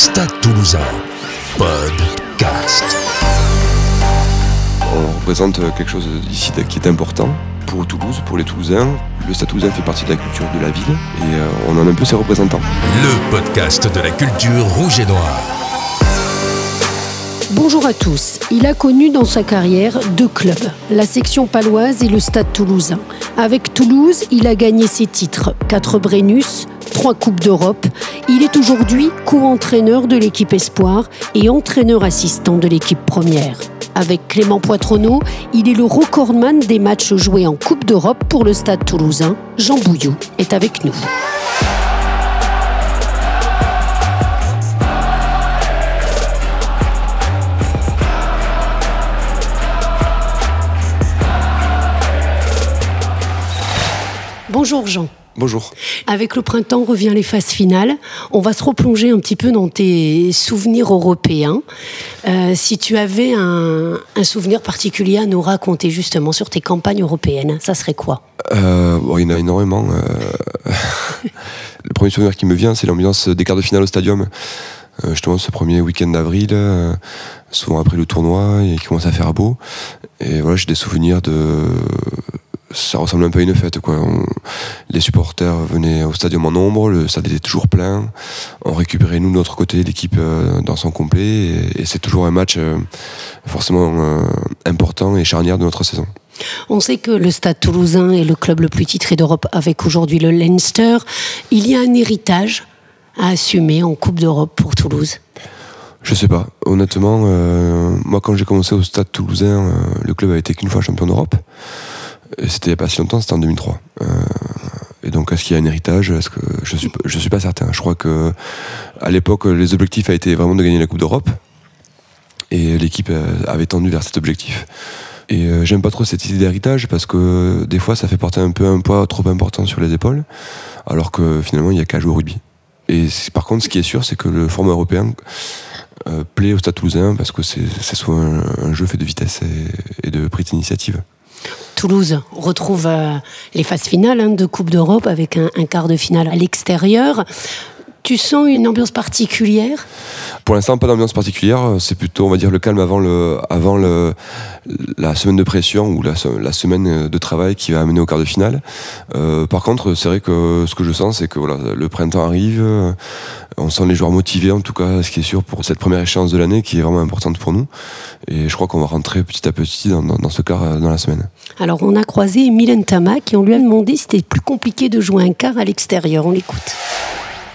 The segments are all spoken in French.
Stade Toulousain, podcast. On représente quelque chose ici qui est important pour Toulouse, pour les Toulousains. Le Stade Toulousain fait partie de la culture de la ville et euh, on en a un peu ses représentants. Le podcast de la culture rouge et noire. Bonjour à tous. Il a connu dans sa carrière deux clubs, la section paloise et le stade toulousain. Avec Toulouse, il a gagné ses titres, 4 Brennus, 3 Coupes d'Europe. Il est aujourd'hui co-entraîneur de l'équipe Espoir et entraîneur assistant de l'équipe première. Avec Clément Poitronneau, il est le recordman des matchs joués en Coupe d'Europe pour le stade toulousain. Jean Bouillou est avec nous. Bonjour Jean. Bonjour. Avec le printemps revient les phases finales. On va se replonger un petit peu dans tes souvenirs européens. Euh, si tu avais un, souvenir particulier à nous raconter justement sur tes campagnes européennes, ça serait quoi? Euh, Il y en a énormément. Euh. le premier souvenir qui me vient, c'est l'ambiance des quarts de finale au stadium. justement, ce premier week-end d'avril, souvent après le tournoi, et qui commence à faire beau. Et voilà, j'ai des souvenirs de ça ressemble un peu à une fête. Quoi. les supporters venaient au stadium en nombre, le stade était toujours plein. On récupérait, nous, de notre côté, l'équipe euh, dans son complet. Et, c'est toujours un match euh, forcément euh, important et charnière de notre saison. On sait que le Stade toulousain est le club le plus titré d'Europe avec aujourd'hui le Leinster. Il y a un héritage à assumer en Coupe d'Europe pour Toulouse je sais pas. Honnêtement, moi quand j'ai commencé au Stade Toulousain, le club a été qu'une fois champion d'Europe. C'était n'y a pas si longtemps, c'était en 2003. Euh, et donc, est-ce qu'il y a un héritage? Est-ce que je suis suis pas certain. Je crois que à l'époque, les objectifs a été vraiment de gagner la Coupe d'Europe, et l'équipe euh, avait tendu vers cet objectif. Et euh, j'aime pas trop cette idée d'héritage parce que des fois, ça fait porter un peu un poids trop important sur les épaules, alors que finalement, il y a qu'à jouer au rugby. Et par contre, ce qui est sûr, c'est que le format européen plaît au Stade Toulousain parce que c'est souvent un, jeu fait de vitesse et, et de prise d'initiative. Toulouse retrouve euh, les phases finales hein, de Coupe d'Europe avec un, quart de finale à l'extérieur. Tu sens une ambiance particulière? Pour l'instant, pas d'ambiance particulière. C'est plutôt, on va dire, le calme avant, le, avant le, la semaine de pression ou la, la, semaine de travail qui va amener au quart de finale. Euh, par contre, c'est vrai que ce que je sens, c'est que voilà, le printemps arrive. On sent les joueurs motivés, en tout cas, ce qui est sûr pour cette première échéance de l'année qui est vraiment importante pour nous. Et je crois qu'on va rentrer petit à petit dans, dans, ce quart euh, dans la semaine. Alors, on a croisé Milen Tamak et on lui a demandé si c'était plus compliqué de jouer un quart à l'extérieur. On l'écoute.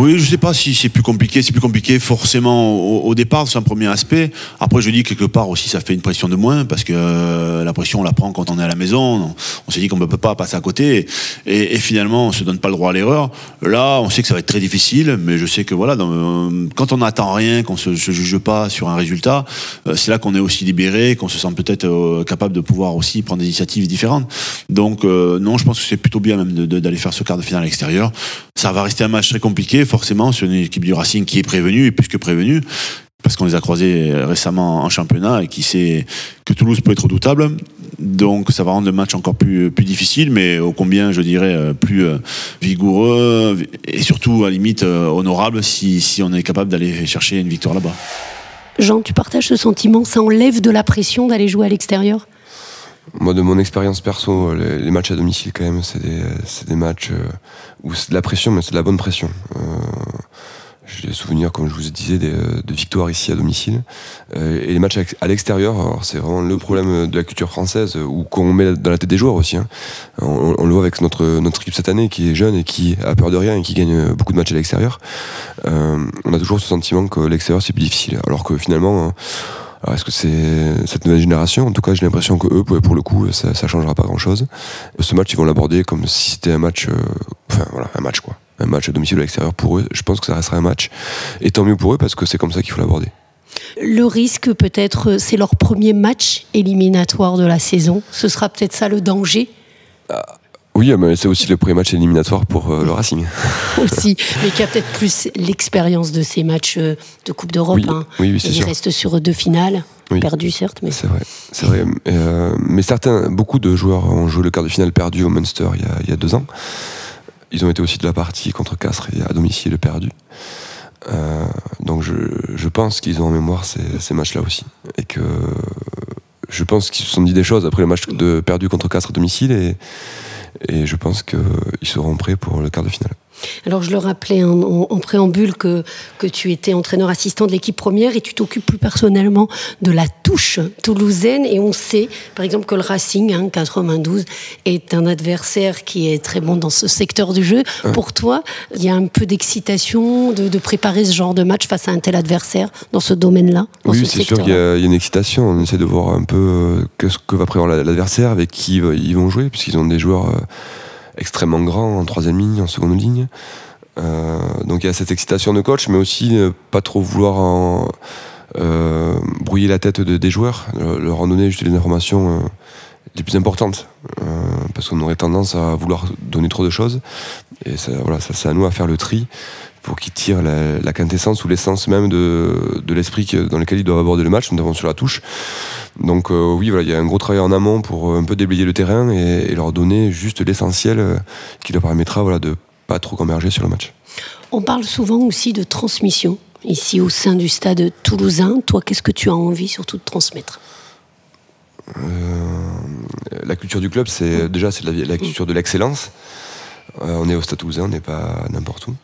Oui, je sais pas si c'est plus compliqué. C'est plus compliqué forcément au, départ, c'est un premier aspect. Après, je dis quelque part aussi, ça fait une pression de moins parce que euh, la pression, on la prend quand on est à la maison. On, s'est dit qu'on ne peut pas passer à côté et, finalement, on se donne pas le droit à l'erreur. Là, on sait que ça va être très difficile, mais je sais que voilà, euh, quand on n'attend rien, qu'on se, se juge pas sur un résultat, euh, c'est là qu'on est aussi libéré, qu'on se sent peut-être capable de pouvoir aussi prendre des initiatives différentes. Donc non, je pense que c'est plutôt bien même d'aller faire ce quart de finale à l'extérieur. Ça va rester un match très compliqué forcément sur une équipe du Racing qui est prévenue et plus que prévenue parce qu'on les a croisés récemment en championnat et qui sait que Toulouse peut être redoutable. Donc ça va rendre le match encore plus, difficile, mais au combien, je dirais, plus euh, vigoureux et surtout à limite euh, honorable si on est capable d'aller chercher une victoire là-bas. Jean, tu partages ce sentiment Ça enlève de la pression d'aller jouer à l'extérieur? Moi, de mon expérience perso, les, matchs à domicile, quand même, c'est des, des, matchs euh, où c'est de la pression, mais c'est de la bonne pression. Euh, j'ai des souvenirs, comme je vous disais, de victoires ici à domicile. Euh, et les matchs à l'extérieur, c'est vraiment le problème de la culture française, ou qu'on met dans la tête des joueurs aussi. Hein. On, on, le voit avec notre, notre équipe cette année, qui est jeune et qui a peur de rien et qui gagne beaucoup de matchs à l'extérieur. Euh, on a toujours ce sentiment que l'extérieur, c'est plus difficile. Alors que finalement... Alors est-ce que c'est cette nouvelle génération? En tout cas, j'ai l'impression que eux, pour le coup, ça, ça changera pas grand-chose. Ce match, ils vont l'aborder comme si c'était un match, euh, enfin voilà, un match quoi, un match à domicile ou à l'extérieur pour eux. Je pense que ça restera un match, et tant mieux pour eux parce que c'est comme ça qu'il faut l'aborder. Le risque, peut-être, c'est leur premier match éliminatoire de la saison. Ce sera peut-être ça le danger? Oui, mais c'est aussi le premier match éliminatoire pour euh, le Racing. aussi, mais qui a peut-être plus l'expérience de ces matchs euh, de Coupe d'Europe. Oui, hein. oui, c'est Il reste sur deux finales, perdues certes. Mais... C'est vrai, c'est vrai. Euh, mais certains, beaucoup de joueurs ont joué le quart de finale perdu au Munster il y, a, il y a deux ans. Ils ont été aussi de la partie contre Castres et à domicile perdu. Euh, donc je, pense qu'ils ont en mémoire ces, ces matchs-là aussi. Et que je pense qu'ils se sont dit des choses après le match de perdu contre Castres à domicile et, et je pense qu'ils seront prêts pour le quart de finale. Alors je le rappelais en, en, préambule que, que tu étais entraîneur assistant de l'équipe première et tu t'occupes plus personnellement de la touche toulousaine et on sait par exemple que le Racing hein, 92 est un adversaire qui est très bon dans ce secteur du jeu. Pour toi, il y a un peu d'excitation de, de, préparer ce genre de match face à un tel adversaire dans ce domaine-là Oui, c'est sûr qu'il y, y, a une excitation. On essaie de voir un peu que ce que va prévoir l'adversaire, avec qui ils vont jouer, puisqu'ils ont des joueurs... Euh, extrêmement grand en troisième ligne, en seconde ligne. Euh, donc il y a cette excitation de coach, mais aussi ne pas trop vouloir en, euh, brouiller la tête de, des joueurs, leur en donner juste les informations euh, les plus importantes, euh, parce qu'on aurait tendance à vouloir donner trop de choses. Et ça, voilà, ça c'est à nous à faire le tri pour qu'ils tirent la, la, quintessence ou l'essence même de, de l'esprit dans lequel ils doivent aborder le match, notamment sur la touche. Donc euh, oui, voilà, il y a un gros travail en amont pour un peu déblayer le terrain et, et leur donner juste l'essentiel euh, qui leur permettra voilà, de pas trop converger sur le match. On parle souvent aussi de transmission ici au sein du stade toulousain. Toi, qu'est-ce que tu as envie surtout de transmettre? Euh, La culture du club, c'est déjà c'est la, la, culture de l'excellence. Euh, on est au stade toulousain, on n'est pas n'importe où.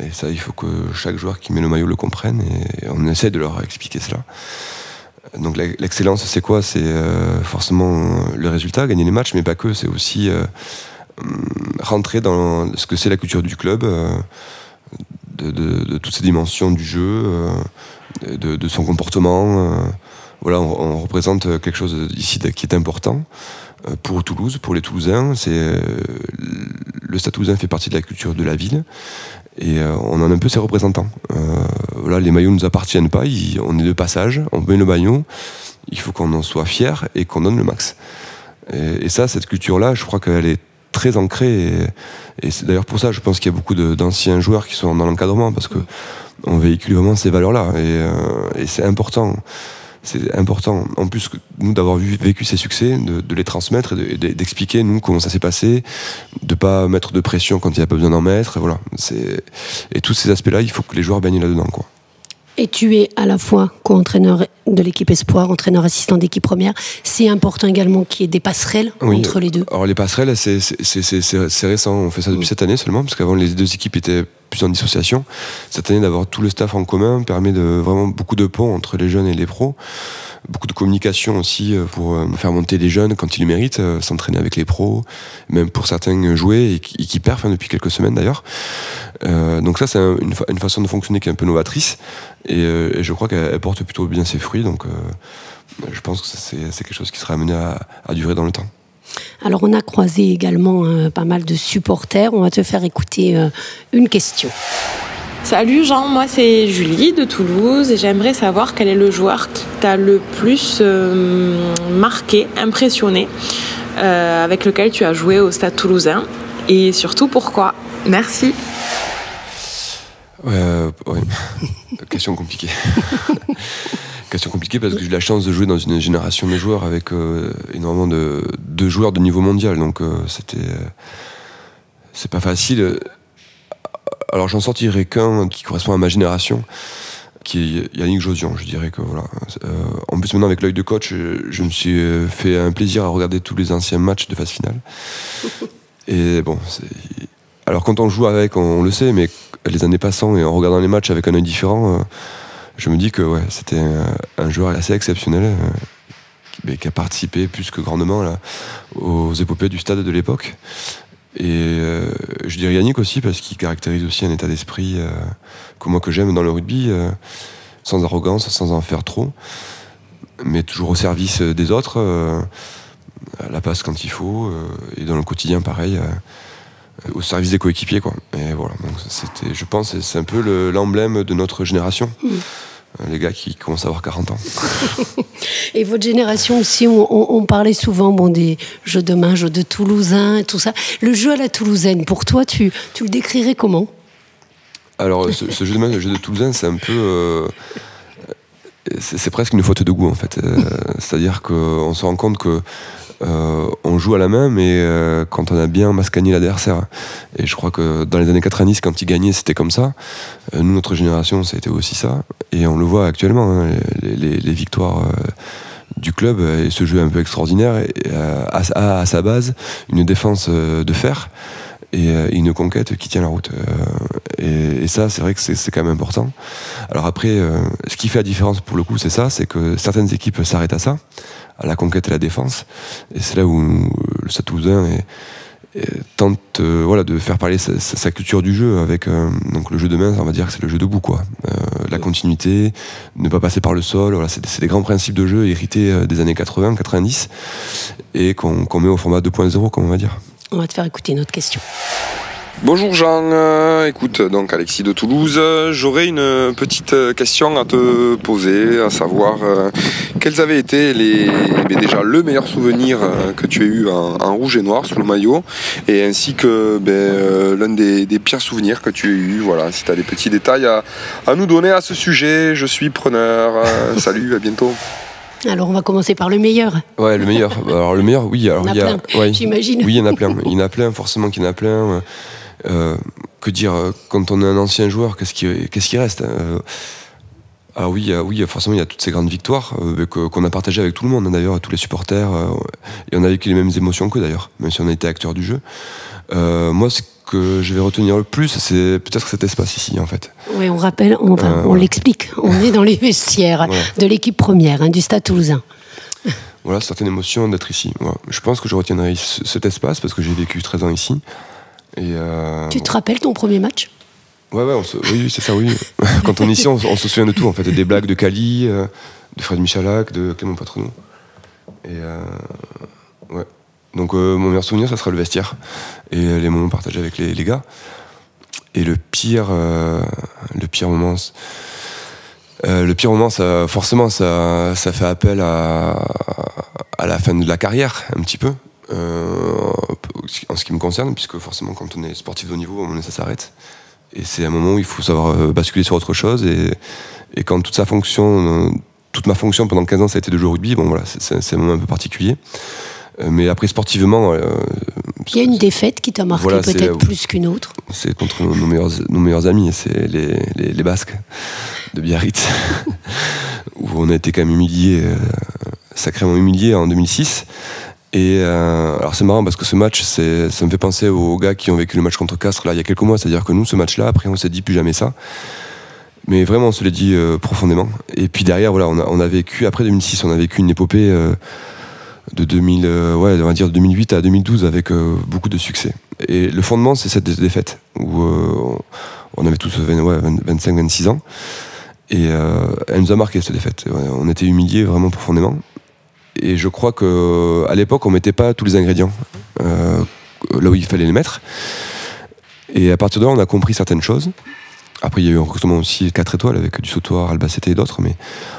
Et ça, il faut que chaque joueur qui met le maillot le comprenne et on essaie de leur expliquer cela. Donc l'excellence, c'est quoi? C'est euh, forcément le résultat, gagner les matchs, mais pas que. C'est aussi euh, rentrer dans ce que c'est la culture du club, euh, de, toutes ces dimensions du jeu, de, son comportement. Voilà, on, représente quelque chose ici qui est important pour Toulouse, pour les Toulousains. C'est le Stade Toulousain fait partie de la culture de la ville et euh, on en a un peu ses représentants. Euh, voilà, les maillots ne nous appartiennent pas, on est de passage, on met le maillot, il faut qu'on en soit fier et qu'on donne le max. Et, ça, cette culture-là, je crois qu'elle est très ancrée et, et c'est d'ailleurs pour ça, je pense qu'il y a beaucoup d'anciens joueurs qui sont dans l'encadrement parce que on véhicule vraiment ces valeurs-là et, euh, et c'est important c'est important, en plus, nous, d'avoir vécu ces succès, de, les transmettre et d'expliquer, de, nous, comment ça s'est passé, de pas mettre de pression quand il n'y a pas besoin d'en mettre. Et, voilà. et tous ces aspects-là, il faut que les joueurs baignent là-dedans. Quoi. Et tu es à la fois co-entraîneur de l'équipe Espoir, entraîneur assistant d'équipe première. C'est important également qu'il y ait des passerelles oui. entre les deux. Alors les passerelles, c'est récent. On fait ça depuis oui. cette année seulement, parce qu'avant les deux équipes étaient plus en dissociation. Cette année, d'avoir tout le staff en commun permet de vraiment beaucoup de ponts entre les jeunes et les pros. Beaucoup de communication aussi pour faire monter les jeunes quand ils le méritent, s'entraîner avec les pros, même pour certains jouer et qui, perfent hein, depuis quelques semaines d'ailleurs. Euh, donc ça, c'est une, fa une, façon de fonctionner qui est un peu novatrice et, euh, et je crois qu'elle porte plutôt bien ses fruits. Donc euh, je pense que c'est quelque chose qui sera amené à, à durer dans le temps. Alors on a croisé également euh, pas mal de supporters. On va te faire écouter euh, une question. Salut Jean, moi c'est Julie de Toulouse et j'aimerais savoir quel est le joueur qui t'a le plus euh, marqué, impressionné, euh, avec lequel tu as joué au stade toulousain et surtout pourquoi. Merci. Euh, ouais. Question compliquée. Question compliquée parce que j'ai eu la chance de jouer dans une génération de joueurs avec euh, énormément de, de, joueurs de niveau mondial. Donc euh, c'était. c'est pas facile. Alors j'en sortirai qu'un qui correspond à ma génération, qui est Yannick Josion. Je dirais que voilà. Euh, en plus maintenant avec l'œil de coach, je, je, me suis fait un plaisir à regarder tous les anciens matchs de phase finale. Et bon, alors quand on joue avec, on, on, le sait, mais les années passant et en regardant les matchs avec un œil différent, euh, je me dis que ouais, c'était un, joueur assez exceptionnel. Euh, qui, a participé plus que grandement là, aux épopées du stade de l'époque. Et euh, je dirais Yannick aussi parce qu'il caractérise aussi un état d'esprit euh, que moi que j'aime dans le rugby, sans arrogance, sans en faire trop, mais toujours au service des autres, à la passe quand il faut, et dans le quotidien pareil, au service des coéquipiers quoi. Et voilà, donc c'était, je pense, c'est un peu l'emblème de notre génération. Mmh les gars qui commencent à avoir 40 ans. et votre génération aussi, on, on, on, parlait souvent bon, des jeux de main, jeux de Toulousain et tout ça. Le jeu à la Toulousaine, pour toi, tu, tu le décrirais comment? Alors, ce, ce, jeu de main, le jeu de Toulousain, c'est un peu. Euh, c'est presque une faute de goût, en fait. Euh, C'est-à-dire qu'on se rend compte que euh, on joue à la main, mais euh, quand on a bien mascagné l'adversaire. Et je crois que dans les années 90, quand ils gagnaient, c'était comme ça. Euh, nous, notre génération, c'était aussi ça. Et on le voit actuellement, hein, les, victoires du club et ce jeu un peu extraordinaire a, à sa base une défense de fer et une conquête qui tient la route. Et, ça, c'est vrai que c'est quand même important. Alors après, ce qui fait la différence pour le coup, c'est ça, c'est que certaines équipes s'arrêtent à ça, à la conquête et à la défense. Et c'est là où euh, le Stade Toulousain est- est- tente euh, voilà, de faire parler sa, sa- sa culture du jeu avec euh, donc le jeu de main, on va dire que c'est le jeu debout. Quoi. La continuité, ne pas passer par le sol, voilà, c'est des- grands principes de jeu hérités des années 80, 90 et qu'on qu'on met au format 2.0, comme on va dire. On va te faire écouter une autre question. Bonjour Jean, Euh, écoute donc Alexis de Toulouse, Euh, j'aurais une petite question à te poser, à savoir euh, quels avaient été les, mais déjà le meilleur souvenir euh, que tu as eu en, en rouge et noir sous le maillot, et ainsi que ben, euh, l'un des, des pires souvenirs que tu as eu. Voilà, si tu as des petits détails à, à nous donner à ce sujet, je suis preneur. Salut, à bientôt. Alors, on va commencer par le meilleur. Ouais, le meilleur. Alors le meilleur, oui. Alors Il y en a ouais. j'imagine. Oui, il y en a plein. Il y en a plein, forcément qu'il y en a plein. Euh, que dire euh, quand on est un ancien joueur, qu'est-ce qui, qu'est-ce qui reste euh, Ah oui, il y a- oui, forcément, il y a toutes ces grandes victoires euh, que- qu'on a partagées avec tout le monde, hein, d'ailleurs, tous les supporters. et on a vécu les mêmes émotions qu'eux, d'ailleurs, même si on a été acteurs du jeu. Moi, ce que je vais retenir le plus, c'est peut-être cet espace ici, en fait. Oui, on rappelle, on, l'explique. On est dans les vestiaires de l'équipe première hein, du Stade Toulousain. Voilà, certaines émotions d'être ici. Voilà. Je pense que je retiendrai ce- cet espace parce que j'ai vécu 13 ans ici. Et euh, Tu te rappelles ton premier match? Ouais, ouais, on se- oui, oui, c'est ça, oui. Quand on est ici, on, on se souvient de tout, en fait. Des blagues de Cali, euh, de Fred Michalak, de Clément Patronou. Et euh, ouais. Donc, mon meilleur souvenir, ça sera le vestiaire. Et les moments partagés avec les, les gars. Et le pire, le pire moment, le pire moment, ça, forcément, ça, ça fait appel à, à la fin de la carrière, un petit peu. euh, en ce qui me concerne, puisque forcément, quand on est sportif de haut niveau, à un moment donné, ça s'arrête. Et c'est un moment où il faut savoir euh, basculer sur autre chose. Et, et quand toute sa fonction, euh, toute ma fonction pendant 15 ans, ça a été de jouer au rugby, bon voilà, c'est- un moment un peu particulier. Euh, Mais après, sportivement, Il y a une défaite qui t'a marqué Voilà, peut-être plus qu'une autre. c'est contre nos, nos meilleurs, nos meilleurs amis, c'est les, les, les Basques de Biarritz, où on a été quand même humiliés, sacrément humiliés en 2006. Et euh, alors c'est marrant parce que ce match, ça me fait penser aux gars qui ont vécu le match contre Castres là il y a quelques mois. C'est-à-dire que nous, ce match-là, après, on s'est dit plus jamais ça. Mais vraiment, on se l'est dit euh, profondément. Et puis derrière, voilà, on a, on a vécu après 2006, on a vécu une épopée euh, de 2000, euh, ouais, on va dire de 2008 à 2012 avec euh, beaucoup de succès. Et le fondement, c'est cette dé- défaite où euh, on avait tous 20 ouais, 25, 26 ans. Et elle nous a marqué cette défaite. On était humiliés vraiment profondément. Et je crois que à l'époque, on mettait pas tous les ingrédients euh, là où il fallait les mettre. Et à partir de là, on a compris certaines choses. Après, il y a eu un recrutement aussi 4 étoiles avec du Sautoir, Albacete et d'autres. Mais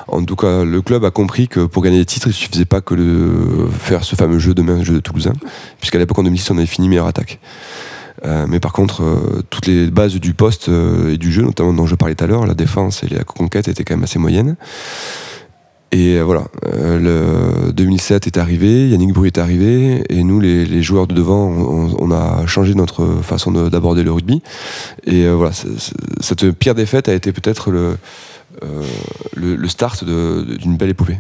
en tout cas, le club a compris que pour gagner des titres, il suffisait pas que de faire ce fameux jeu de main, jeu de Toulousain. Puisqu'à l'époque, en 2006, on avait fini meilleure attaque. Euh, mais par contre, euh, toutes les bases du poste et du jeu, notamment dont je parlais tout à l'heure, la défense et la conquête étaient quand même assez moyennes. Et euh, voilà, euh, le 2007 est arrivé, Yannick Bruy est arrivé, et nous, les, les joueurs de devant, on, on a changé notre façon de- d'aborder le rugby. Et euh, voilà, cette pire défaite a été peut-être le, le, le start d'une belle épopée.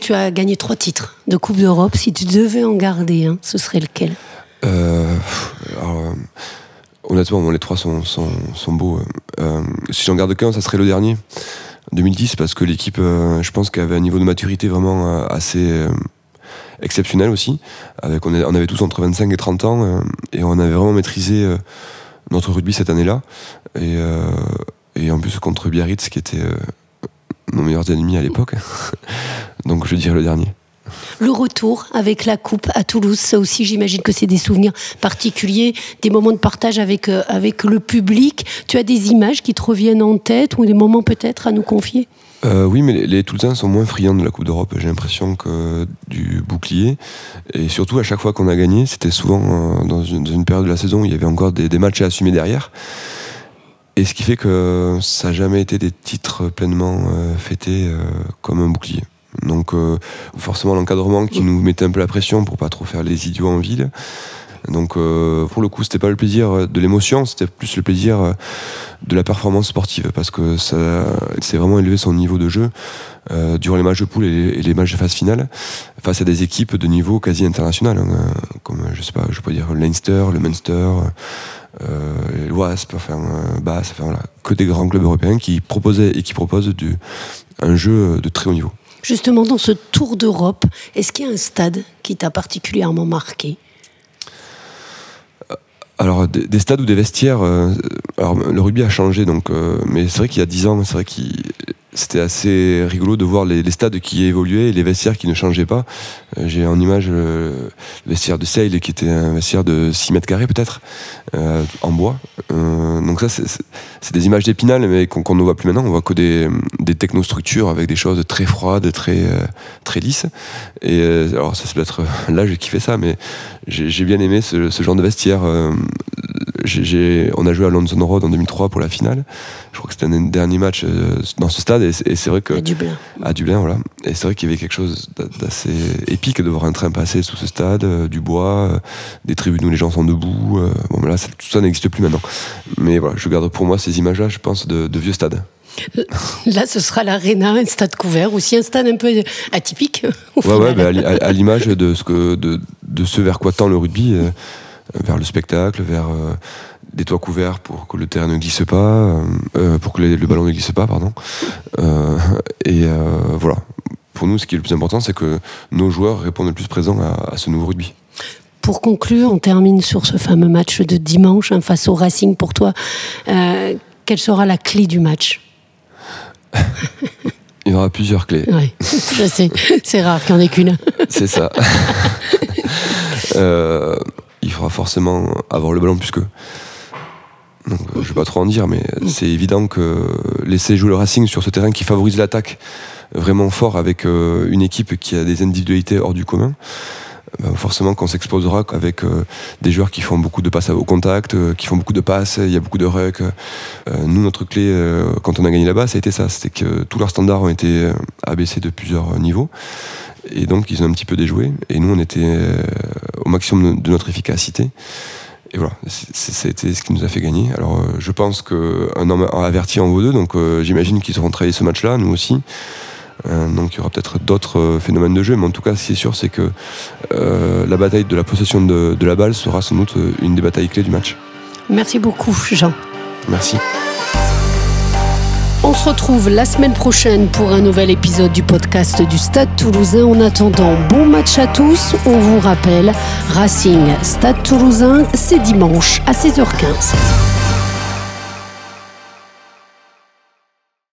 Tu as gagné trois titres de Coupe d'Europe. Si tu devais en garder un, ce serait lequel? Euh, alors, honnêtement, bon, les trois sont, sont, sont beaux. Euh, si j'en garde qu'un, ça serait le dernier, 2010, parce que l'équipe, euh, je pense qu'elle avait un niveau de maturité vraiment euh, assez euh, exceptionnel aussi. Avec, on, avait tous entre 25 et 30 ans, et on avait vraiment maîtrisé notre rugby cette année-là. Et, et en plus contre Biarritz, qui était nos meilleurs ennemis à l'époque. Donc je dirais le dernier. Le retour avec la Coupe à Toulouse, ça aussi, j'imagine que c'est des souvenirs particuliers, des moments de partage avec, euh, avec le public. Tu as des images qui te reviennent en tête ou des moments peut-être à nous confier? Euh, oui, mais les, les Toulousains sont moins friands de la Coupe d'Europe, j'ai l'impression, que du bouclier. Et surtout, à chaque fois qu'on a gagné, c'était souvent euh, dans, une, période de la saison où il y avait encore des, matchs à assumer derrière. Et ce qui fait que ça n'a jamais été des titres pleinement fêtés comme un bouclier. Donc forcément l'encadrement qui nous mettait un peu la pression pour pas trop faire les idiots en ville. Donc pour le coup, c'était pas le plaisir de l'émotion, c'était plus le plaisir de la performance sportive parce que ça c'est vraiment élevé son niveau de jeu euh, durant les matchs de poule et les, matchs de phase finale face à des équipes de niveau quasi international hein, comme je sais pas je peux dire le Leinster le Munster euh, l'Oisp enfin euh, Basse enfin voilà. Que des grands clubs européens qui proposaient et qui proposent du, un jeu de très haut niveau Justement, dans ce tour d'Europe, est-ce qu'il y a un stade qui t'a particulièrement marqué? Alors des, stades ou des vestiaires, euh, alors le rugby a changé donc, euh, mais c'est vrai qu'il y a 10 ans, c'est vrai qu'il c'était assez rigolo de voir les, stades qui évoluaient et les vestiaires qui ne changeaient pas. Euh, j'ai en image le vestiaire de Sale qui était un vestiaire de 6 mètres carrés peut-être, en bois. donc ça, c'est des images d'épinal mais qu'on ne voit plus maintenant. On voit que des, des technostructures avec des choses très froides, très, très lisses. Et alors ça, c'est peut-être l'âge qui fait ça, mais j'ai bien aimé ce, genre de vestiaire on a joué à London Road en 2003 pour la finale. Je crois que c'était un dernier match euh, dans ce stade et, c'est vrai que à Dublin. À Dublin, voilà. Et c'est vrai qu'il y avait quelque chose d'assez épique de voir un train passer sous ce stade, euh, du bois, euh, des tribunes où les gens sont debout. bon, mais là, tout ça n'existe plus maintenant. Mais voilà, je garde pour moi ces images-là, je pense, de, vieux stades. Là, ce sera l'Arena, un stade couvert, aussi un stade un peu atypique. ouais, ouais, bah, à, l'image de ce que de, de ce vers quoi tend le rugby vers le spectacle, vers euh, des toits couverts pour que le terrain ne glisse pas, euh, euh, pour que le ballon ne glisse pas, pardon. et voilà. Pour nous, ce qui est le plus important, c'est que nos joueurs répondent le plus présent à, ce nouveau rugby. Pour conclure, on termine sur ce fameux match de dimanche hein, face au Racing. Pour toi, quelle sera la clé du match? Il y aura plusieurs clés. Oui, je sais. C'est rare qu'il n'y en ait qu'une. C'est ça. euh, forcément avoir le ballon plus que. Donc, je vais pas trop en dire, mais c'est évident que laisser jouer le Racing sur ce terrain qui favorise l'attaque vraiment fort avec euh, une équipe qui a des individualités hors du commun, ben, forcément qu'on s'exposera avec euh, des joueurs qui font beaucoup de passes au contact, euh, qui font beaucoup de passes, il y a beaucoup de rucks. nous, notre clé, quand on a gagné là-bas, ça a été ça, c'était que tous leurs standards ont été abaissés de plusieurs niveaux. Et donc, ils ont un petit peu déjoué. Et nous, on était euh, au maximum de notre efficacité. Et voilà, c'était ce qui nous a fait gagner. Alors, euh, je pense qu'un homme averti en vaut deux, donc euh, j'imagine qu'ils auront travaillé ce match-là, nous aussi. donc, il y aura peut-être d'autres phénomènes de jeu, mais en tout cas, ce qui est sûr, c'est que la bataille de la possession de, de la balle sera sans doute une des batailles clés du match. Merci beaucoup, Jean. Merci. On se retrouve la semaine prochaine pour un nouvel épisode du podcast du Stade Toulousain. En attendant, bon match à tous. On vous rappelle, Racing Stade Toulousain, c'est dimanche à 16h15.